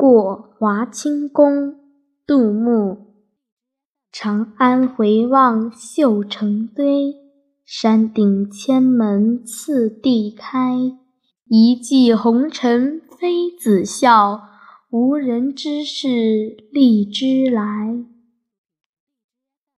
过华清宫杜牧长安回望绣成堆山顶千门次第开一骑红尘妃子笑无人知是荔枝来。